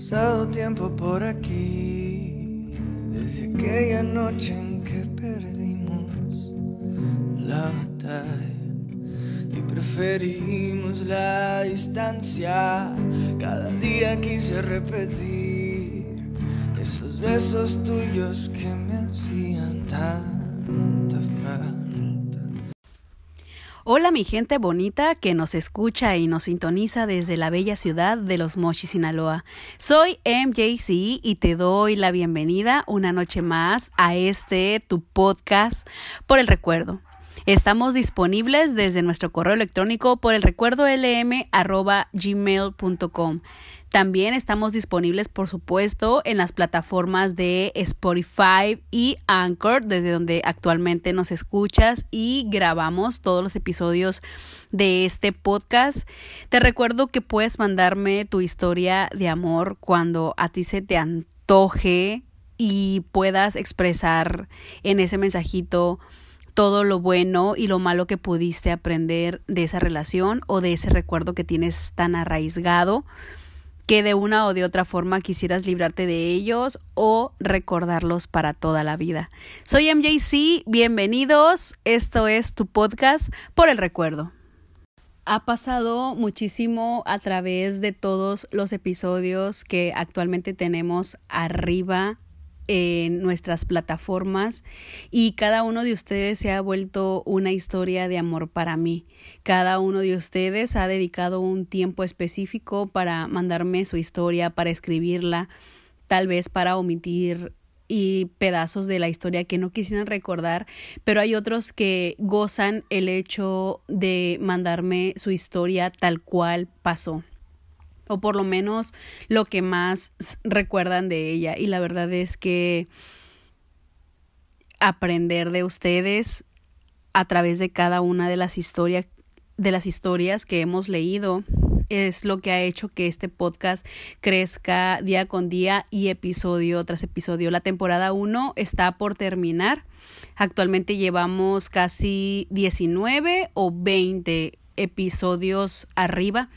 pasado tiempo por aquí, desde aquella noche en que perdimos la batalla y preferimos la distancia. Cada día quise repetir esos besos tuyos que me hacían tanta Hola mi gente bonita que nos escucha y nos sintoniza desde la bella ciudad de Los Mochis, Sinaloa. Soy MJC y te doy la bienvenida una noche más a este tu podcast por el recuerdo. Estamos disponibles desde nuestro correo electrónico por el recuerdo lm@gmail.com. También estamos disponibles, por supuesto, en las plataformas de Spotify y Anchor, desde donde actualmente nos escuchas y grabamos todos los episodios de este podcast. Te recuerdo que puedes mandarme tu historia de amor cuando a ti se te antoje y puedas expresar en ese mensajito todo lo bueno y lo malo que pudiste aprender de esa relación o de ese recuerdo que tienes tan arraigado que de una o de otra forma quisieras librarte de ellos o recordarlos para toda la vida. Soy MJC, bienvenidos, esto es tu podcast por el recuerdo. Ha pasado muchísimo a través de todos los episodios que actualmente tenemos arriba en nuestras plataformas y cada uno de ustedes se ha vuelto una historia de amor para mí. Cada uno de ustedes ha dedicado un tiempo específico para mandarme su historia, para escribirla, tal vez para omitir y pedazos de la historia que no quisieran recordar, pero hay otros que gozan el hecho de mandarme su historia tal cual pasó o por lo menos lo que más recuerdan de ella. Y la verdad es que aprender de ustedes a través de cada una de las historias de las historias que hemos leído es lo que ha hecho que este podcast crezca día con día y episodio tras episodio. La temporada 1 está por terminar. Actualmente llevamos casi 19 o 20 episodios arriba.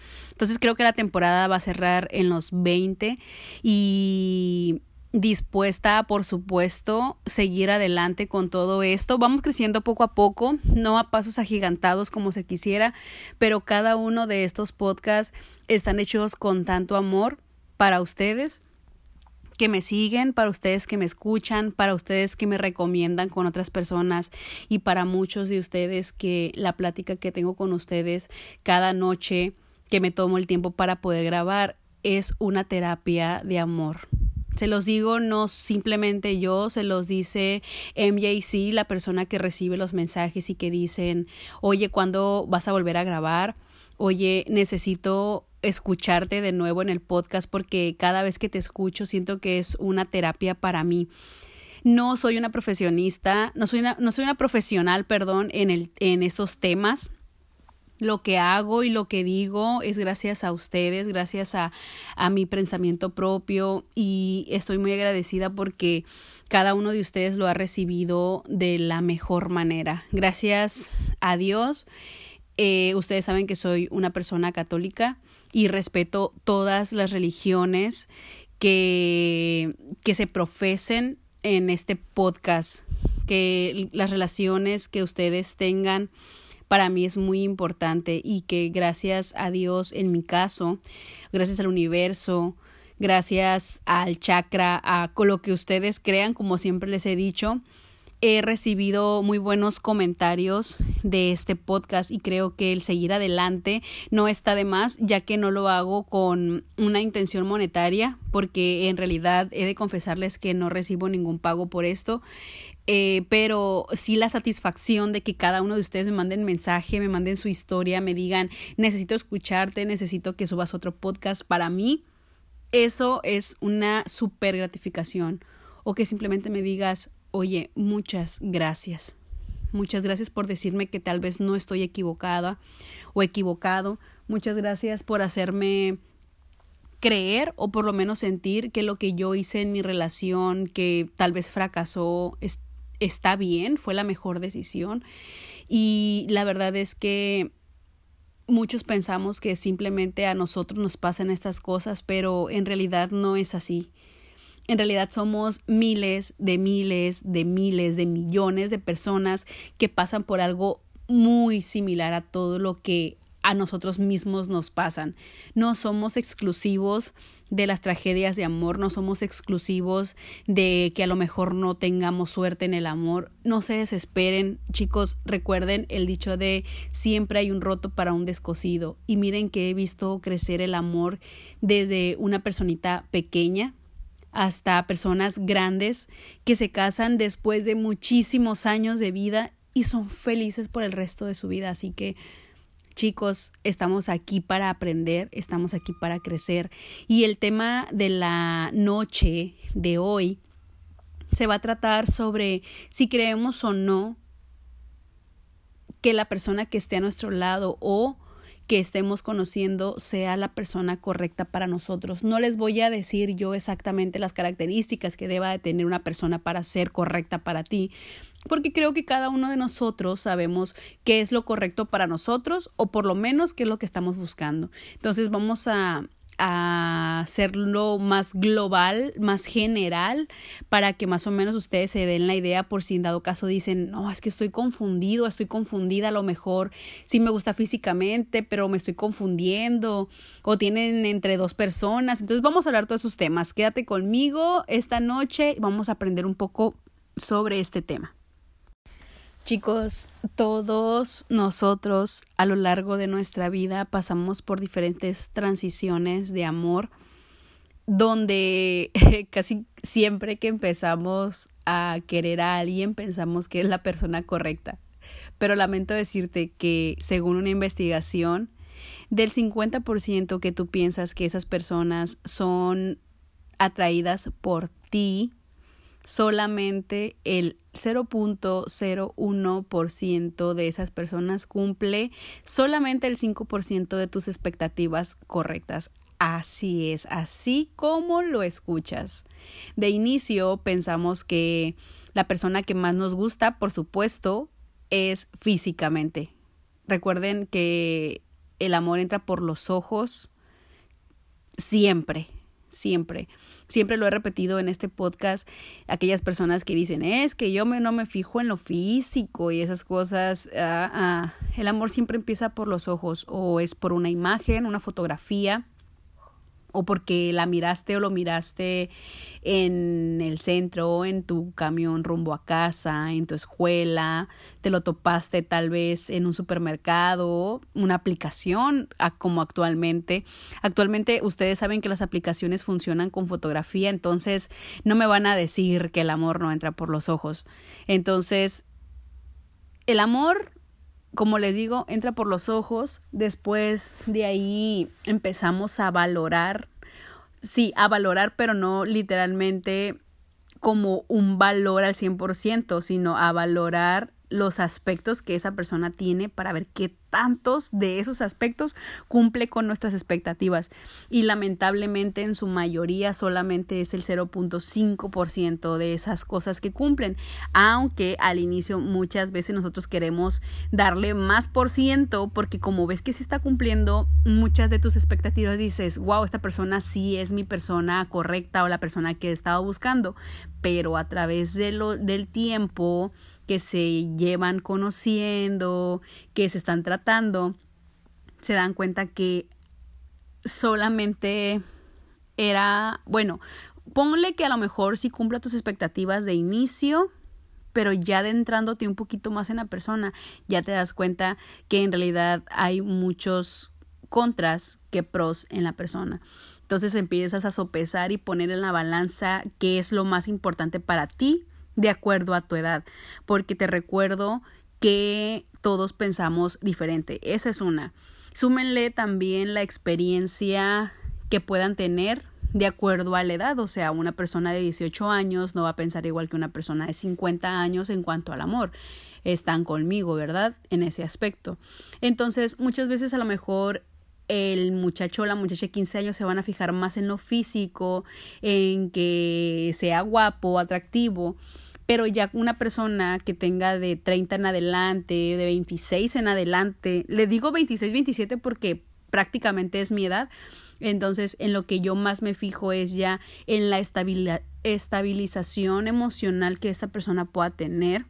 Entonces creo que la temporada va a cerrar en los 20 y dispuesta, por supuesto, seguir adelante con todo esto. Vamos creciendo poco a poco, no a pasos agigantados como se quisiera, pero cada uno de estos podcasts están hechos con tanto amor para ustedes que me siguen, para ustedes que me escuchan, para ustedes que me recomiendan con otras personas y para muchos de ustedes que la plática que tengo con ustedes cada noche que me tomo el tiempo para poder grabar es una terapia de amor. Se los digo no simplemente yo, se los dice MJC, la persona que recibe los mensajes y que dicen, oye, ¿cuándo vas a volver a grabar? Oye, necesito escucharte de nuevo en el podcast porque cada vez que te escucho siento que es una terapia para mí. No soy una profesionista, no soy una, no soy una profesional, perdón, en, el, en estos temas. Lo que hago y lo que digo es gracias a ustedes, gracias a, a mi pensamiento propio y estoy muy agradecida porque cada uno de ustedes lo ha recibido de la mejor manera. Gracias a Dios. Eh, ustedes saben que soy una persona católica y respeto todas las religiones que, que se profesen en este podcast, que las relaciones que ustedes tengan para mí es muy importante y que gracias a Dios en mi caso, gracias al universo, gracias al chakra, a lo que ustedes crean, como siempre les he dicho, he recibido muy buenos comentarios de este podcast y creo que el seguir adelante no está de más, ya que no lo hago con una intención monetaria, porque en realidad he de confesarles que no recibo ningún pago por esto. Eh, pero sí la satisfacción de que cada uno de ustedes me manden mensaje, me manden su historia, me digan, necesito escucharte, necesito que subas otro podcast para mí, eso es una súper gratificación. O que simplemente me digas, oye, muchas gracias. Muchas gracias por decirme que tal vez no estoy equivocada o equivocado. Muchas gracias por hacerme creer o por lo menos sentir que lo que yo hice en mi relación, que tal vez fracasó, está bien, fue la mejor decisión. Y la verdad es que muchos pensamos que simplemente a nosotros nos pasan estas cosas, pero en realidad no es así. En realidad somos miles de miles de miles de millones de personas que pasan por algo muy similar a todo lo que a nosotros mismos nos pasan. No somos exclusivos de las tragedias de amor, no somos exclusivos de que a lo mejor no tengamos suerte en el amor. No se desesperen, chicos, recuerden el dicho de siempre hay un roto para un descosido. Y miren que he visto crecer el amor desde una personita pequeña hasta personas grandes que se casan después de muchísimos años de vida y son felices por el resto de su vida. Así que chicos, estamos aquí para aprender, estamos aquí para crecer. Y el tema de la noche de hoy se va a tratar sobre si creemos o no que la persona que esté a nuestro lado o que estemos conociendo sea la persona correcta para nosotros. No les voy a decir yo exactamente las características que deba de tener una persona para ser correcta para ti, porque creo que cada uno de nosotros sabemos qué es lo correcto para nosotros o por lo menos qué es lo que estamos buscando. Entonces vamos a a hacerlo más global, más general, para que más o menos ustedes se den la idea por si en dado caso dicen, no, es que estoy confundido, estoy confundida a lo mejor, sí me gusta físicamente, pero me estoy confundiendo, o tienen entre dos personas. Entonces vamos a hablar todos esos temas. Quédate conmigo esta noche, vamos a aprender un poco sobre este tema. Chicos, todos nosotros a lo largo de nuestra vida pasamos por diferentes transiciones de amor donde casi siempre que empezamos a querer a alguien pensamos que es la persona correcta. Pero lamento decirte que según una investigación, del 50% que tú piensas que esas personas son atraídas por ti, solamente el 0.01% de esas personas cumple solamente el 5% de tus expectativas correctas. Así es, así como lo escuchas. De inicio pensamos que la persona que más nos gusta, por supuesto, es físicamente. Recuerden que el amor entra por los ojos siempre, siempre. Siempre lo he repetido en este podcast, aquellas personas que dicen, es que yo me, no me fijo en lo físico y esas cosas, ah, ah, el amor siempre empieza por los ojos o es por una imagen, una fotografía o porque la miraste o lo miraste en el centro, en tu camión rumbo a casa, en tu escuela, te lo topaste tal vez en un supermercado, una aplicación como actualmente. Actualmente ustedes saben que las aplicaciones funcionan con fotografía, entonces no me van a decir que el amor no entra por los ojos. Entonces, el amor como les digo, entra por los ojos, después de ahí empezamos a valorar, sí, a valorar, pero no literalmente como un valor al 100%, sino a valorar los aspectos que esa persona tiene para ver qué tantos de esos aspectos cumple con nuestras expectativas. Y lamentablemente en su mayoría solamente es el 0.5% de esas cosas que cumplen, aunque al inicio muchas veces nosotros queremos darle más por ciento porque como ves que se está cumpliendo muchas de tus expectativas dices, wow, esta persona sí es mi persona correcta o la persona que he estado buscando, pero a través de lo, del tiempo que se llevan conociendo, que se están tratando, se dan cuenta que solamente era, bueno, ponle que a lo mejor sí cumpla tus expectativas de inicio, pero ya adentrándote un poquito más en la persona, ya te das cuenta que en realidad hay muchos contras que pros en la persona. Entonces empiezas a sopesar y poner en la balanza qué es lo más importante para ti de acuerdo a tu edad, porque te recuerdo que todos pensamos diferente. Esa es una. Súmenle también la experiencia que puedan tener de acuerdo a la edad, o sea, una persona de 18 años no va a pensar igual que una persona de 50 años en cuanto al amor. Están conmigo, ¿verdad? En ese aspecto. Entonces, muchas veces a lo mejor el muchacho o la muchacha de 15 años se van a fijar más en lo físico, en que sea guapo, atractivo, pero ya una persona que tenga de 30 en adelante, de 26 en adelante, le digo 26, 27 porque prácticamente es mi edad, entonces en lo que yo más me fijo es ya en la estabilización emocional que esta persona pueda tener.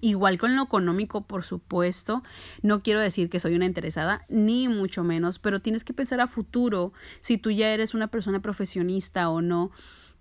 Igual con lo económico, por supuesto. No quiero decir que soy una interesada, ni mucho menos, pero tienes que pensar a futuro si tú ya eres una persona profesionista o no.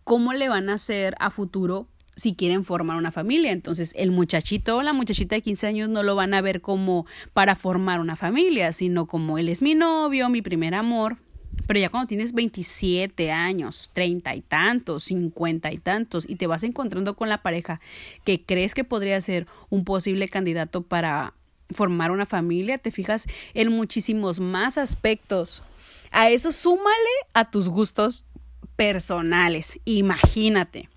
¿Cómo le van a hacer a futuro si quieren formar una familia. Entonces, el muchachito o la muchachita de 15 años no lo van a ver como para formar una familia, sino como él es mi novio, mi primer amor. Pero ya cuando tienes 27 años, 30 y tantos, 50 y tantos, y te vas encontrando con la pareja que crees que podría ser un posible candidato para formar una familia, te fijas en muchísimos más aspectos. A eso súmale a tus gustos personales. Imagínate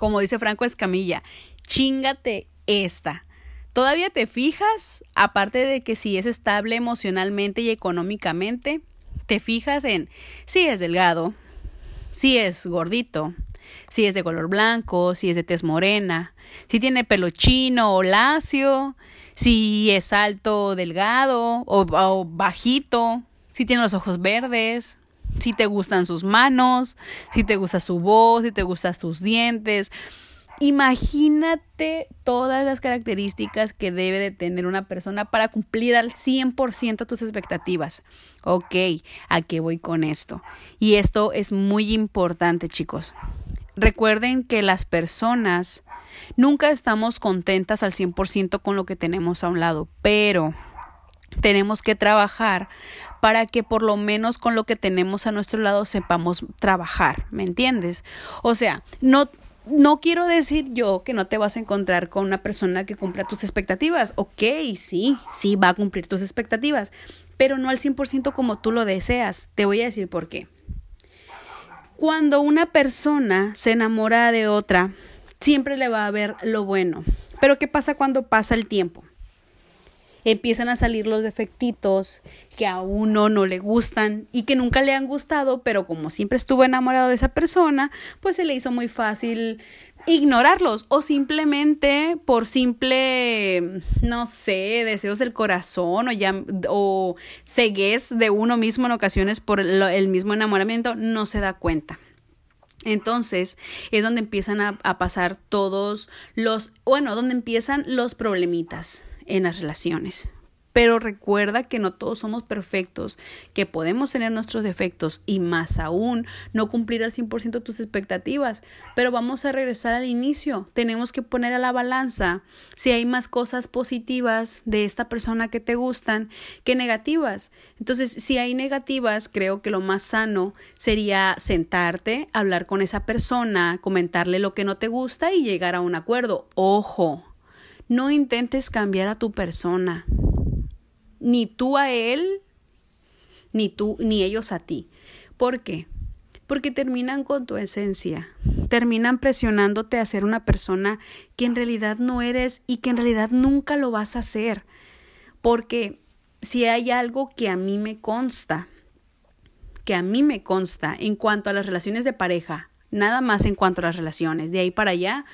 como dice Franco Escamilla, chingate esta. ¿Todavía te fijas, aparte de que si es estable emocionalmente y económicamente, te fijas en si es delgado, si es gordito, si es de color blanco, si es de tez morena, si tiene pelo chino o lacio, si es alto o delgado o, o bajito, si tiene los ojos verdes, si te gustan sus manos, si te gusta su voz, si te gustan sus dientes. Imagínate todas las características que debe de tener una persona para cumplir al 100% tus expectativas. Ok, ¿a qué voy con esto? Y esto es muy importante, chicos. Recuerden que las personas nunca estamos contentas al 100% con lo que tenemos a un lado, pero tenemos que trabajar para que por lo menos con lo que tenemos a nuestro lado sepamos trabajar, ¿me entiendes? O sea, no no quiero decir yo que no te vas a encontrar con una persona que cumpla tus expectativas. Ok, sí, sí va a cumplir tus expectativas, pero no al 100% como tú lo deseas. Te voy a decir por qué. Cuando una persona se enamora de otra, siempre le va a ver lo bueno. Pero ¿qué pasa cuando pasa el tiempo? Empiezan a salir los defectitos que a uno no le gustan y que nunca le han gustado, pero como siempre estuvo enamorado de esa persona, pues se le hizo muy fácil ignorarlos o simplemente por simple no sé deseos del corazón o ya o de uno mismo en ocasiones por el mismo enamoramiento no se da cuenta. Entonces es donde empiezan a, a pasar todos los bueno donde empiezan los problemitas en las relaciones. Pero recuerda que no todos somos perfectos, que podemos tener nuestros defectos y más aún no cumplir al 100% tus expectativas. Pero vamos a regresar al inicio. Tenemos que poner a la balanza si hay más cosas positivas de esta persona que te gustan que negativas. Entonces, si hay negativas, creo que lo más sano sería sentarte, hablar con esa persona, comentarle lo que no te gusta y llegar a un acuerdo. Ojo, no intentes cambiar a tu persona, ni tú a él, ni tú, ni ellos a ti. ¿Por qué? Porque terminan con tu esencia, terminan presionándote a ser una persona que en realidad no eres y que en realidad nunca lo vas a hacer. Porque si hay algo que a mí me consta, que a mí me consta en cuanto a las relaciones de pareja, nada más en cuanto a las relaciones, de ahí para allá,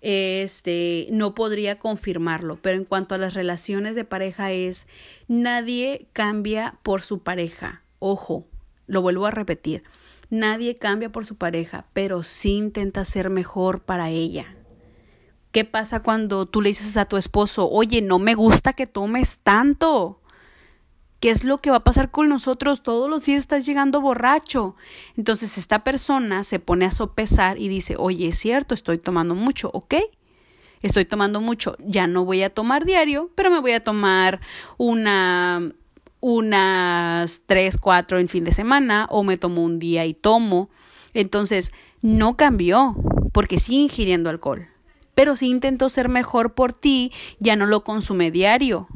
este, no podría confirmarlo, pero en cuanto a las relaciones de pareja es, nadie cambia por su pareja. Ojo, lo vuelvo a repetir, nadie cambia por su pareja, pero sí intenta ser mejor para ella. ¿Qué pasa cuando tú le dices a tu esposo, oye, no me gusta que tomes tanto? ¿Qué es lo que va a pasar con nosotros? Todos los días estás llegando borracho. Entonces esta persona se pone a sopesar y dice, oye, es cierto, estoy tomando mucho, ¿ok? Estoy tomando mucho, ya no voy a tomar diario, pero me voy a tomar una unas tres, cuatro en fin de semana o me tomo un día y tomo. Entonces, no cambió porque sigue ingiriendo alcohol. Pero si intentó ser mejor por ti, ya no lo consume diario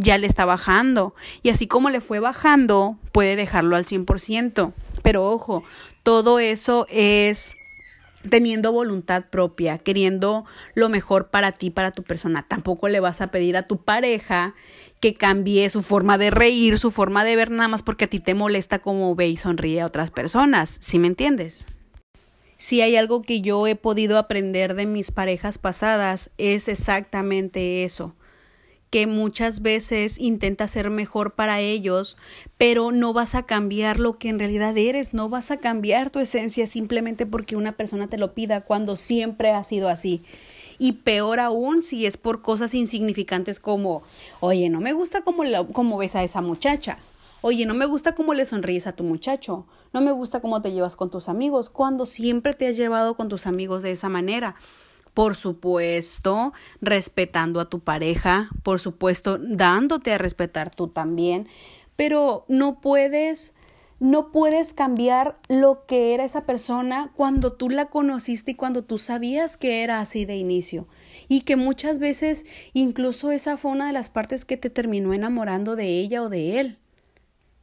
ya le está bajando. Y así como le fue bajando, puede dejarlo al 100%. Pero ojo, todo eso es teniendo voluntad propia, queriendo lo mejor para ti, para tu persona. Tampoco le vas a pedir a tu pareja que cambie su forma de reír, su forma de ver nada más porque a ti te molesta cómo ve y sonríe a otras personas. ¿Sí me entiendes? si hay algo que yo he podido aprender de mis parejas pasadas, es exactamente eso que muchas veces intenta ser mejor para ellos, pero no vas a cambiar lo que en realidad eres, no vas a cambiar tu esencia simplemente porque una persona te lo pida cuando siempre ha sido así. Y peor aún si es por cosas insignificantes como, oye, no me gusta cómo, cómo ves a esa muchacha. Oye, no me gusta cómo le sonríes a tu muchacho. No me gusta cómo te llevas con tus amigos. Cuando siempre te has llevado con tus amigos de esa manera. Por supuesto, respetando a tu pareja, por supuesto, dándote a respetar tú también, pero no puedes no puedes cambiar lo que era esa persona cuando tú la conociste y cuando tú sabías que era así de inicio. Y que muchas veces incluso esa fue una de las partes que te terminó enamorando de ella o de él.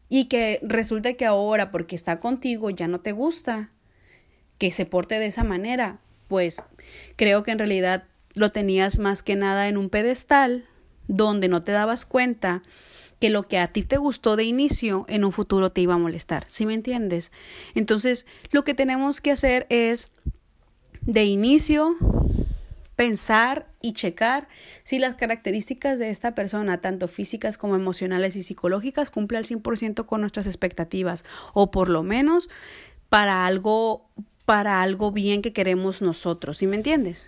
Y que resulta que ahora, porque está contigo, ya no te gusta que se porte de esa manera. Pues Creo que en realidad lo tenías más que nada en un pedestal donde no te dabas cuenta que lo que a ti te gustó de inicio en un futuro te iba a molestar, ¿sí me entiendes? Entonces, lo que tenemos que hacer es de inicio pensar y checar si las características de esta persona, tanto físicas como emocionales y psicológicas, cumple al 100% con nuestras expectativas o por lo menos para algo para algo bien que queremos nosotros, ¿sí me entiendes?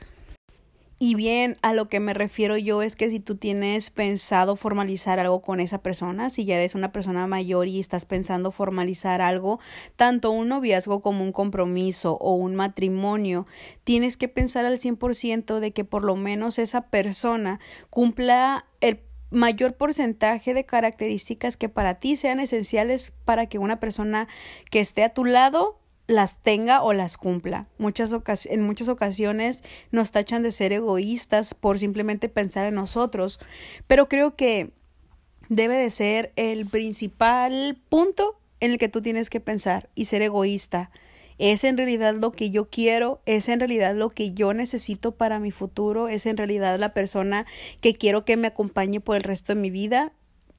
Y bien, a lo que me refiero yo es que si tú tienes pensado formalizar algo con esa persona, si ya eres una persona mayor y estás pensando formalizar algo, tanto un noviazgo como un compromiso o un matrimonio, tienes que pensar al 100% de que por lo menos esa persona cumpla el mayor porcentaje de características que para ti sean esenciales para que una persona que esté a tu lado las tenga o las cumpla. Muchas en muchas ocasiones nos tachan de ser egoístas por simplemente pensar en nosotros, pero creo que debe de ser el principal punto en el que tú tienes que pensar y ser egoísta. ¿Es en realidad lo que yo quiero? ¿Es en realidad lo que yo necesito para mi futuro? ¿Es en realidad la persona que quiero que me acompañe por el resto de mi vida?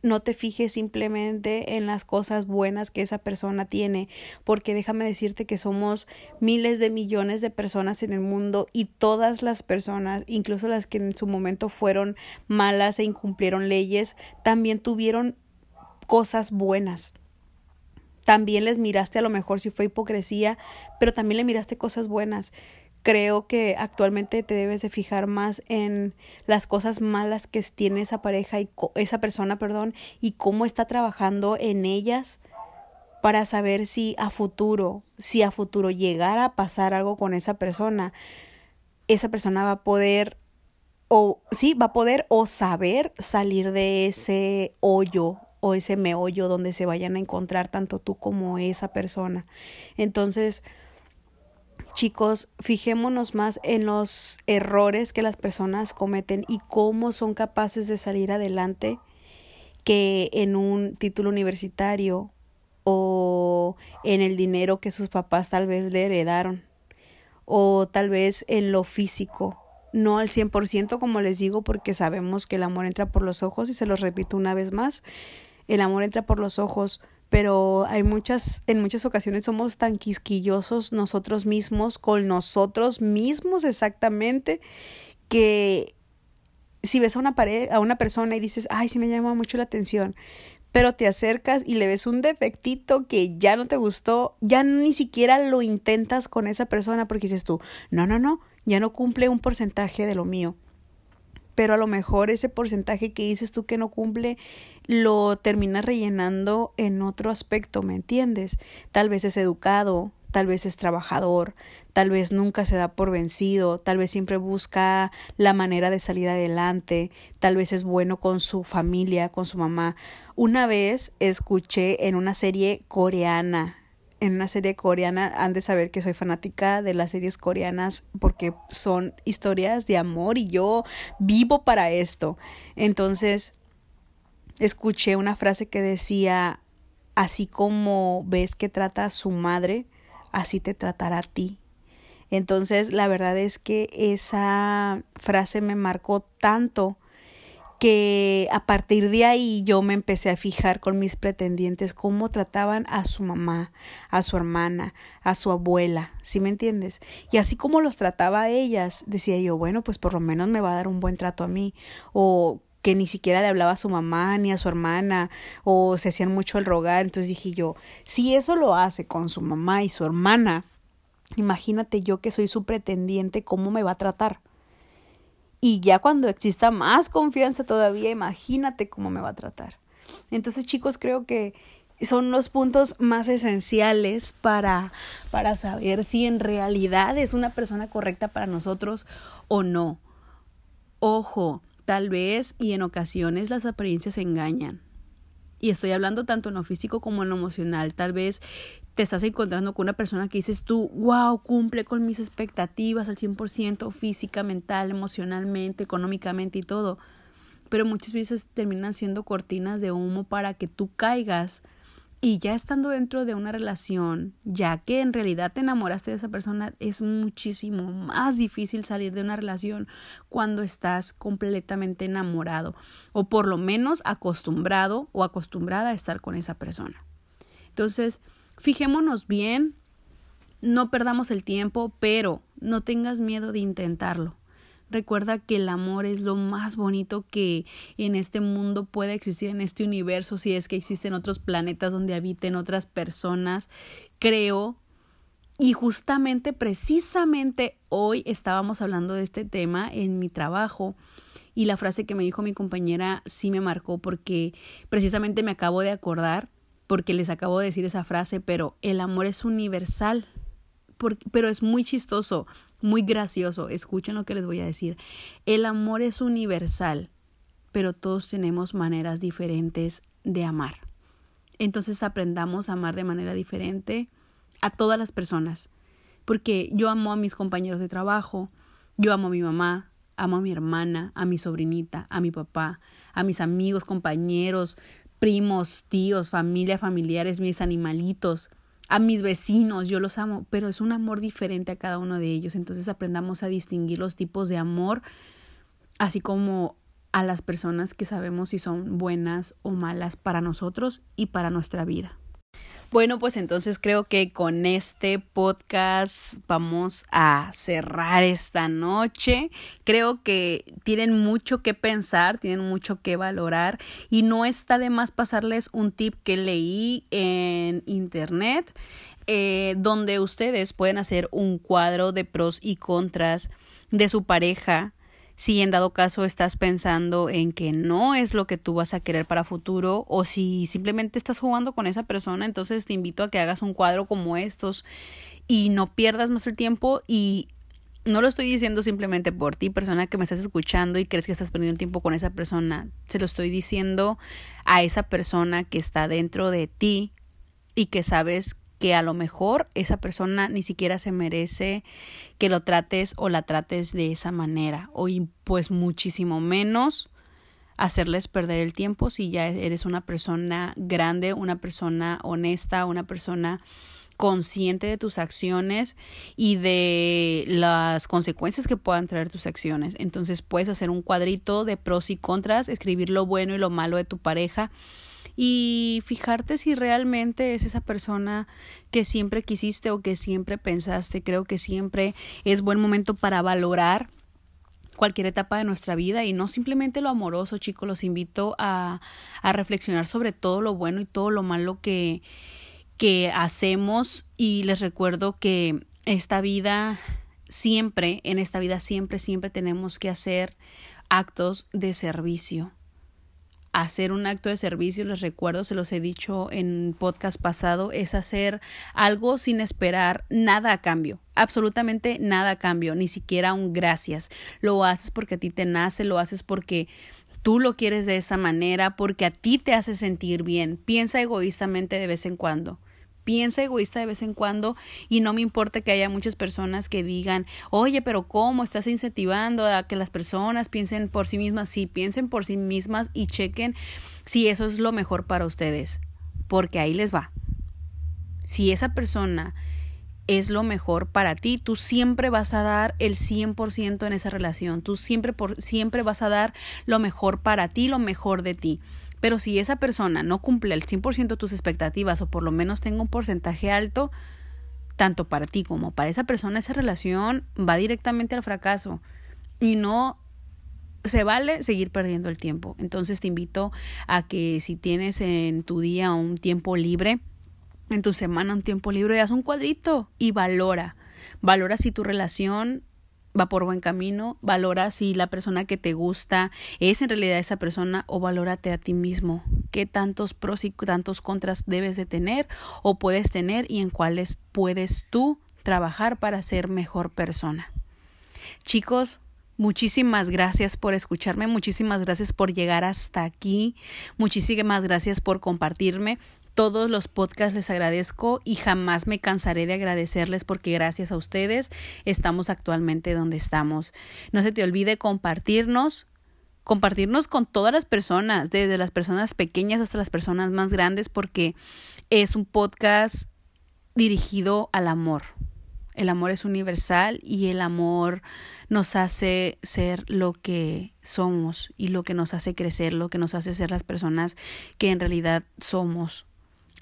No te fijes simplemente en las cosas buenas que esa persona tiene, porque déjame decirte que somos miles de millones de personas en el mundo y todas las personas, incluso las que en su momento fueron malas e incumplieron leyes, también tuvieron cosas buenas. También les miraste a lo mejor si fue hipocresía, pero también le miraste cosas buenas creo que actualmente te debes de fijar más en las cosas malas que tiene esa pareja y esa persona, perdón, y cómo está trabajando en ellas para saber si a futuro, si a futuro llegara a pasar algo con esa persona, esa persona va a poder o sí, va a poder o saber salir de ese hoyo o ese meollo donde se vayan a encontrar tanto tú como esa persona. Entonces, Chicos, fijémonos más en los errores que las personas cometen y cómo son capaces de salir adelante que en un título universitario o en el dinero que sus papás tal vez le heredaron o tal vez en lo físico. No al 100% como les digo porque sabemos que el amor entra por los ojos y se los repito una vez más, el amor entra por los ojos, pero hay muchas, en muchas ocasiones somos tan quisquillosos nosotros mismos, con nosotros mismos exactamente, que si ves a una pared, a una persona y dices, ay, sí me llama mucho la atención, pero te acercas y le ves un defectito que ya no te gustó, ya ni siquiera lo intentas con esa persona porque dices tú, no, no, no, ya no cumple un porcentaje de lo mío pero a lo mejor ese porcentaje que dices tú que no cumple lo terminas rellenando en otro aspecto, ¿me entiendes? Tal vez es educado, tal vez es trabajador, tal vez nunca se da por vencido, tal vez siempre busca la manera de salir adelante, tal vez es bueno con su familia, con su mamá. Una vez escuché en una serie coreana, en una serie coreana, han de saber que soy fanática de las series coreanas porque son historias de amor y yo vivo para esto. Entonces, escuché una frase que decía, así como ves que trata a su madre, así te tratará a ti. Entonces, la verdad es que esa frase me marcó tanto que a partir de ahí yo me empecé a fijar con mis pretendientes cómo trataban a su mamá, a su hermana, a su abuela, ¿sí me entiendes? Y así como los trataba a ellas, decía yo, bueno, pues por lo menos me va a dar un buen trato a mí, o que ni siquiera le hablaba a su mamá ni a su hermana o se hacían mucho el rogar. Entonces dije yo, si eso lo hace con su mamá y su hermana, imagínate yo que soy su pretendiente, ¿cómo me va a tratar? Y ya cuando exista más confianza todavía, imagínate cómo me va a tratar. Entonces, chicos, creo que son los puntos más esenciales para, para saber si en realidad es una persona correcta para nosotros o no. Ojo, tal vez y en ocasiones las apariencias engañan. Y estoy hablando tanto en lo físico como en lo emocional. Tal vez te estás encontrando con una persona que dices tú, wow, cumple con mis expectativas al 100% física, mental, emocionalmente, económicamente y todo. Pero muchas veces terminan siendo cortinas de humo para que tú caigas y ya estando dentro de una relación, ya que en realidad te enamoraste de esa persona, es muchísimo más difícil salir de una relación cuando estás completamente enamorado o por lo menos acostumbrado o acostumbrada a estar con esa persona. Entonces, Fijémonos bien, no perdamos el tiempo, pero no tengas miedo de intentarlo. Recuerda que el amor es lo más bonito que en este mundo puede existir, en este universo, si es que existen otros planetas donde habiten otras personas. Creo y justamente, precisamente hoy estábamos hablando de este tema en mi trabajo y la frase que me dijo mi compañera sí me marcó porque precisamente me acabo de acordar porque les acabo de decir esa frase, pero el amor es universal. pero es muy chistoso, muy gracioso. Escuchen lo que les voy a decir. El amor es universal, pero todos tenemos maneras diferentes de amar. Entonces aprendamos a amar de manera diferente a todas las personas. Porque yo amo a mis compañeros de trabajo, yo amo a mi mamá, amo a mi hermana, a mi sobrinita, a mi papá, a mis amigos, compañeros, primos, tíos, familia, familiares, mis animalitos, a mis vecinos, yo los amo, pero es un amor diferente a cada uno de ellos. Entonces aprendamos a distinguir los tipos de amor, así como a las personas que sabemos si son buenas o malas para nosotros y para nuestra vida. Bueno, pues entonces creo que con este podcast vamos a cerrar esta noche. Creo que tienen mucho que pensar, tienen mucho que valorar y no está de más pasarles un tip que leí en internet. Eh, donde ustedes pueden hacer un cuadro de pros y contras de su pareja si en dado caso estás pensando en que no es lo que tú vas a querer para futuro o si simplemente estás jugando con esa persona, entonces te invito a que hagas un cuadro como estos y no pierdas más el tiempo y no lo estoy diciendo simplemente por ti, persona que me estás escuchando y crees que estás perdiendo tiempo con esa persona. Se lo estoy diciendo a esa persona que está dentro de ti y que sabes que a lo mejor esa persona ni siquiera se merece que lo trates o la trates de esa manera o pues muchísimo menos hacerles perder el tiempo si ya eres una persona grande, una persona honesta, una persona consciente de tus acciones y de las consecuencias que puedan traer tus acciones. Entonces puedes hacer un cuadrito de pros y contras, escribir lo bueno y lo malo de tu pareja y fijarte si realmente es esa persona que siempre quisiste o que siempre pensaste. Creo que siempre es buen momento para valorar cualquier etapa de nuestra vida y no simplemente lo amoroso, chicos, los invito a, a reflexionar sobre todo lo bueno y todo lo malo que, que hacemos y les recuerdo que esta vida siempre, en esta vida siempre, siempre tenemos que hacer actos de servicio hacer un acto de servicio, les recuerdo, se los he dicho en podcast pasado, es hacer algo sin esperar nada a cambio, absolutamente nada a cambio, ni siquiera un gracias. Lo haces porque a ti te nace, lo haces porque tú lo quieres de esa manera, porque a ti te hace sentir bien. Piensa egoístamente de vez en cuando piensa egoísta de vez en cuando y no me importa que haya muchas personas que digan, oye, pero ¿cómo estás incentivando a que las personas piensen por sí mismas? Sí, piensen por sí mismas y chequen si eso es lo mejor para ustedes, porque ahí les va. Si esa persona es lo mejor para ti. Tú siempre vas a dar el 100% en esa relación. Tú siempre, por, siempre vas a dar lo mejor para ti, lo mejor de ti. Pero si esa persona no cumple el 100% de tus expectativas o por lo menos tenga un porcentaje alto, tanto para ti como para esa persona, esa relación va directamente al fracaso. Y no se vale seguir perdiendo el tiempo. Entonces te invito a que si tienes en tu día un tiempo libre, en tu semana un tiempo libre, haz un cuadrito y valora. Valora si tu relación va por buen camino, valora si la persona que te gusta es en realidad esa persona o valórate a ti mismo. ¿Qué tantos pros y tantos contras debes de tener o puedes tener y en cuáles puedes tú trabajar para ser mejor persona? Chicos, Muchísimas gracias por escucharme, muchísimas gracias por llegar hasta aquí, muchísimas gracias por compartirme. Todos los podcasts les agradezco y jamás me cansaré de agradecerles porque gracias a ustedes estamos actualmente donde estamos. No se te olvide compartirnos, compartirnos con todas las personas, desde las personas pequeñas hasta las personas más grandes, porque es un podcast dirigido al amor. El amor es universal y el amor nos hace ser lo que somos y lo que nos hace crecer, lo que nos hace ser las personas que en realidad somos.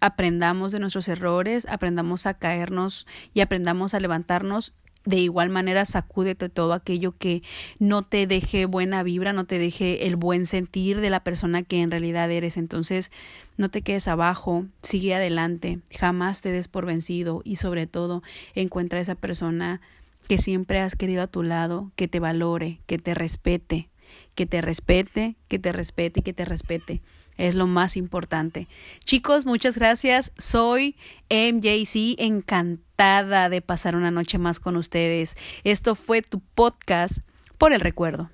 Aprendamos de nuestros errores, aprendamos a caernos y aprendamos a levantarnos de igual manera sacúdete todo aquello que no te deje buena vibra, no te deje el buen sentir de la persona que en realidad eres. Entonces, no te quedes abajo, sigue adelante, jamás te des por vencido y sobre todo encuentra esa persona que siempre has querido a tu lado, que te valore, que te respete, que te respete, que te respete y que te respete es lo más importante. Chicos, muchas gracias. Soy MJC, encantada de pasar una noche más con ustedes. Esto fue tu podcast por el recuerdo.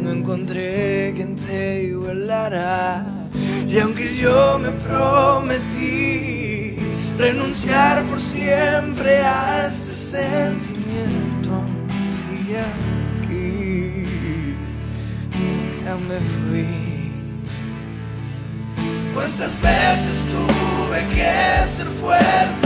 No encontré quien te igualara y aunque yo me prometí renunciar por siempre a este sentimiento, sigue aquí, nunca me fui. ¿Cuántas veces tuve que ser fuerte?